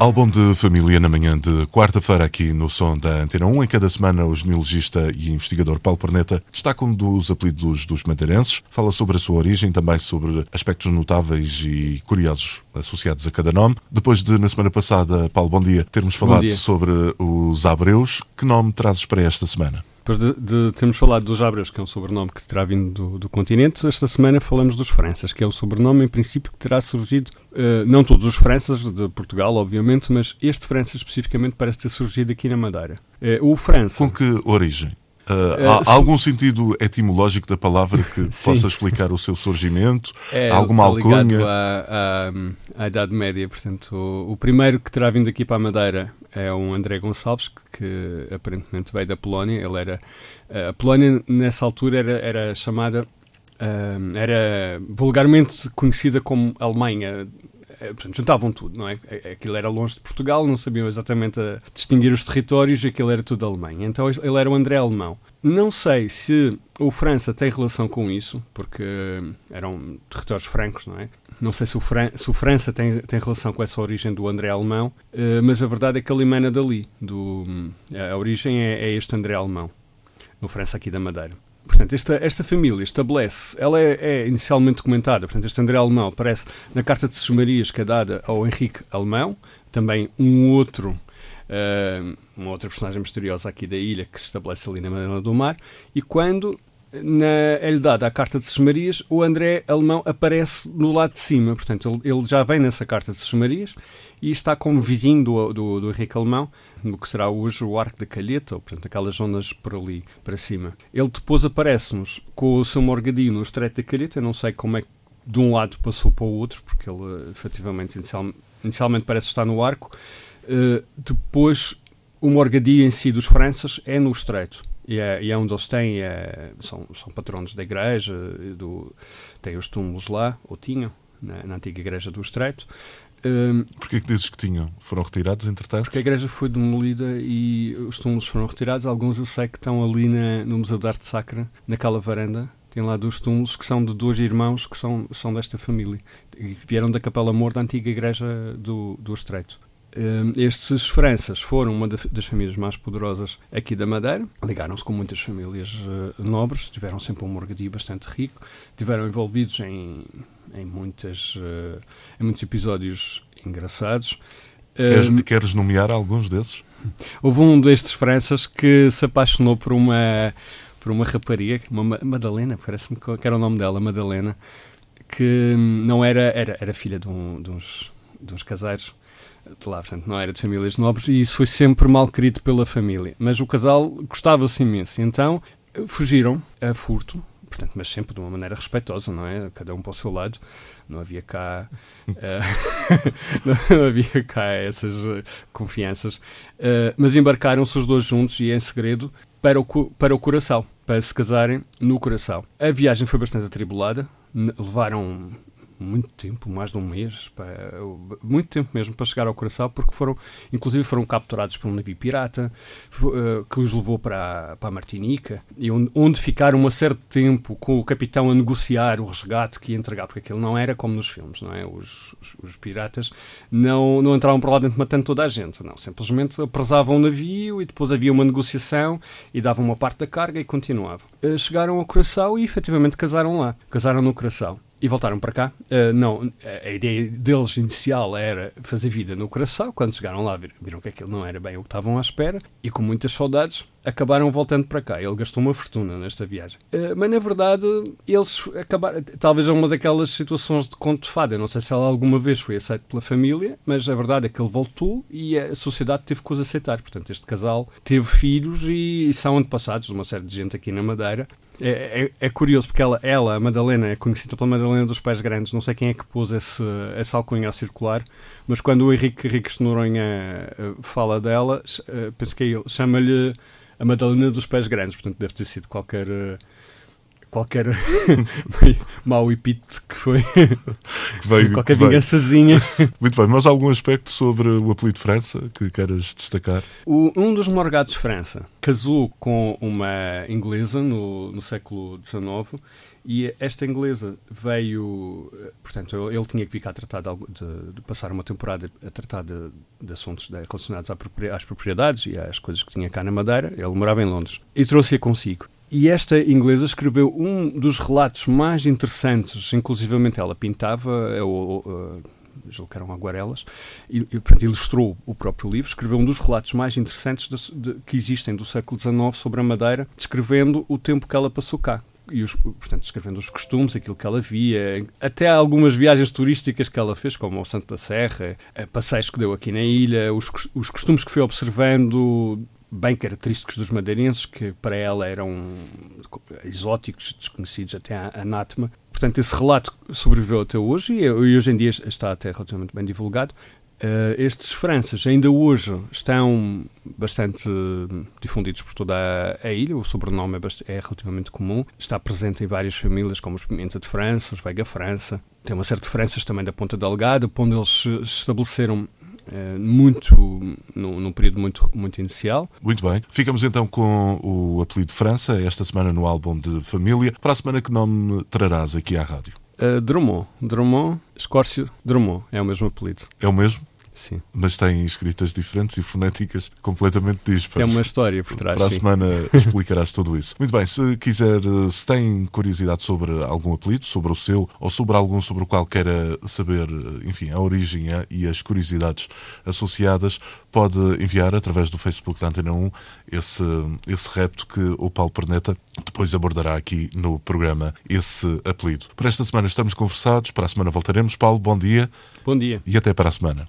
Álbum de família na manhã de quarta-feira aqui no som da Antena 1. Em cada semana o genealogista e investigador Paulo Perneta destaca um dos apelidos dos madeirenses, fala sobre a sua origem, também sobre aspectos notáveis e curiosos associados a cada nome. Depois de, na semana passada, Paulo, bom dia, termos falado sobre os Abreus, que nome trazes para esta semana? Depois de, de, termos falado dos Abreus, que é um sobrenome que terá vindo do, do, continente, esta semana falamos dos Franças, que é o sobrenome, em princípio, que terá surgido, uh, não todos os Franças de Portugal, obviamente, mas este França especificamente parece ter surgido aqui na Madeira. Uh, o França. Com que origem? Uh, há, há algum sentido etimológico da palavra que possa explicar o seu surgimento? É, alguma alcunha? À, à, à, Idade Média, portanto, o, o, primeiro que terá vindo aqui para a Madeira é um André Gonçalves, que, que aparentemente veio da Polónia. Ele era a Polónia nessa altura era, era chamada uh, era vulgarmente conhecida como Alemanha eh, portanto, juntavam tudo, não é? Aquilo era longe de Portugal, não sabiam exatamente distinguir os territórios, aquilo era tudo Alemanha. Então ele era o André Alemão. Não sei se o França tem relação com isso, porque eram territórios francos, não é? Não sei se o, Fran se o França tem, tem relação com essa origem do André Alemão, uh, mas a verdade é que ele emana dali. Do, a origem é, é este André Alemão, no França aqui da Madeira. Portanto, esta, esta família estabelece, ela é, é, inicialmente documentada, portanto, este André Alemão aparece na Carta de Sesmarias que é dada ao Henrique Alemão, também um outro, uh, uma outra personagem misteriosa aqui da ilha que se estabelece ali na Madeira do Mar, e quando na, é-lhe a carta de Sesmarias, o André Alemão aparece no lado de cima, portanto, ele, ele já vem nessa carta de Sesmarias e está como vizinho do, do, do Henrique Alemão, no que será hoje o Arco da Calheta, ou, portanto, aquelas zonas por ali para cima. Ele depois aparece-nos com o seu morgadinho no Estreito da Calheta, eu não sei como é que de um lado passou para o outro, porque ele efetivamente inicial, inicialmente parece estar no arco. Uh, depois, o morgadio em si dos Franças é no Estreito. E é, e é onde eles têm, é, são, são patronos da igreja, do, têm os túmulos lá, ou tinham, na, na antiga igreja do Estreito. Um, Porquê que dizes que tinham? Foram retirados, entretanto? Porque a igreja foi demolida e os túmulos foram retirados. Alguns eu sei que estão ali na, no Museu de Arte Sacra, naquela varanda. Tem lá dois túmulos que são de dois irmãos que são, são desta família. E que vieram da Capela Mor da antiga igreja do, do Estreito. Um, estes Franças foram uma das famílias mais poderosas aqui da Madeira, ligaram-se com muitas famílias uh, nobres, tiveram sempre um morgadio bastante rico, tiveram envolvidos em em, muitas, uh, em muitos episódios engraçados. Queres, queres nomear alguns desses? Houve um destes Franças que se apaixonou por uma, por uma rapariga, uma Madalena, parece-me que era o nome dela, Madalena, que não era, era, era filha de, um, de, uns, de uns caseiros de lá, portanto, não era de famílias nobres, e isso foi sempre mal querido pela família. Mas o casal gostava-se imenso, então fugiram a furto portanto, mas sempre de uma maneira respeitosa, não é? Cada um para o seu lado. Não havia cá, uh, não havia cá essas uh, confianças. Uh, mas embarcaram-se os dois juntos e em segredo para o, para o Coração, para se casarem no Coração. A viagem foi bastante atribulada. Levaram muito tempo, mais de um mês, muito tempo mesmo para chegar ao Coração, porque foram, inclusive foram capturados por um navio pirata uh, que os levou para, para a Martinica e onde, onde ficaram um certo tempo com o capitão a negociar o resgate que ia entregar, porque aquilo não era como nos filmes, não é? Os, os, os piratas não, não entravam por lá dentro matando toda a gente, não, simplesmente apresavam o navio e depois havia uma negociação e davam uma parte da carga e continuavam. Uh, chegaram ao Coração e efetivamente casaram lá, casaram no Coração e voltaram para cá. Uh, não, a ideia deles inicial era fazer vida no coração. Quando chegaram lá, viram que aquilo não era bem o que estavam à espera e com muitas saudades acabaram voltando para cá. Ele gastou uma fortuna nesta viagem. Uh, mas na verdade, eles acabaram. Talvez é uma daquelas situações de conto de fada. Não sei se ela alguma vez foi aceito pela família, mas a verdade é que ele voltou e a sociedade teve que os aceitar. Portanto, este casal teve filhos e, e são antepassados de uma série de gente aqui na Madeira. É, é, é, curioso porque ela, ela, a Madalena, é conhecida pela Madalena dos Pés Grandes. Não sei quem é que pôs esse, essa alcunha a circular, mas quando o Henrique Henrique Noronha uh, fala dela, uh, penso que é ele, chama-lhe a Madalena dos Pés Grandes, portanto deve ter sido qualquer qualquer mau epíteto que foi que veio, qualquer que vingançazinha. Muito bem, mas algum aspecto sobre o apelido França que queiras destacar? O, um dos morgados França casou com uma inglesa no, no século XIX e esta inglesa veio, portanto, ele tinha que vir cá tratar de, de, de passar uma temporada a tratar de, de assuntos relacionados às propriedades e às coisas que tinha cá na Madeira. Ele morava em Londres e trouxe-a consigo. E esta inglesa escreveu um dos relatos mais interessantes, inclusivamente ela pintava, ou, uh, julgo que eram aguarelas, e, e portanto, ilustrou o próprio livro, escreveu um dos relatos mais interessantes de, de, que existem do século XIX sobre a Madeira, descrevendo o tempo que ela passou cá. E, os, portanto, descrevendo os costumes, aquilo que ela via, até algumas viagens turísticas que ela fez, como ao Santo da Serra, passeios que deu aqui na ilha, os, os costumes que foi observando bem característicos dos madeirenses, que para ela eram exóticos, desconhecidos até a anátema. Portanto, esse relato sobreviveu até hoje e, hoje em dia está até relativamente bem divulgado. Uh, estes Franças ainda hoje estão bastante difundidos por toda a, a ilha, o sobrenome é, é, relativamente comum, está presente em várias famílias, como os Pimenta de França, os Veiga França, tem uma série de Franças também da Ponta Delgada, onde eles se estabeleceram muito num, num, período muito, muito inicial. Muito bem. Ficamos então com o apelido França, esta semana no álbum de família. Para a semana que nome trarás aqui à rádio? Uh, Drummond. Drummond, Escórcio Drummond, é o mesmo apelido. É o mesmo? Sim. Mas tem escritas diferentes e fonéticas completamente dispares. Tem uma história por trás. Para a sim. semana explicarás tudo isso. Muito bem, se quiser, se tem curiosidade sobre algum apelido, sobre o seu, ou sobre algum sobre o qual queira saber, enfim, a origem e as curiosidades associadas, pode enviar através do Facebook da Antena 1 esse, esse repto que o Paulo Perneta depois abordará aqui no programa esse apelido. Por esta semana estamos conversados, para a semana voltaremos. Paulo, bom dia. Bom dia. E até para a semana.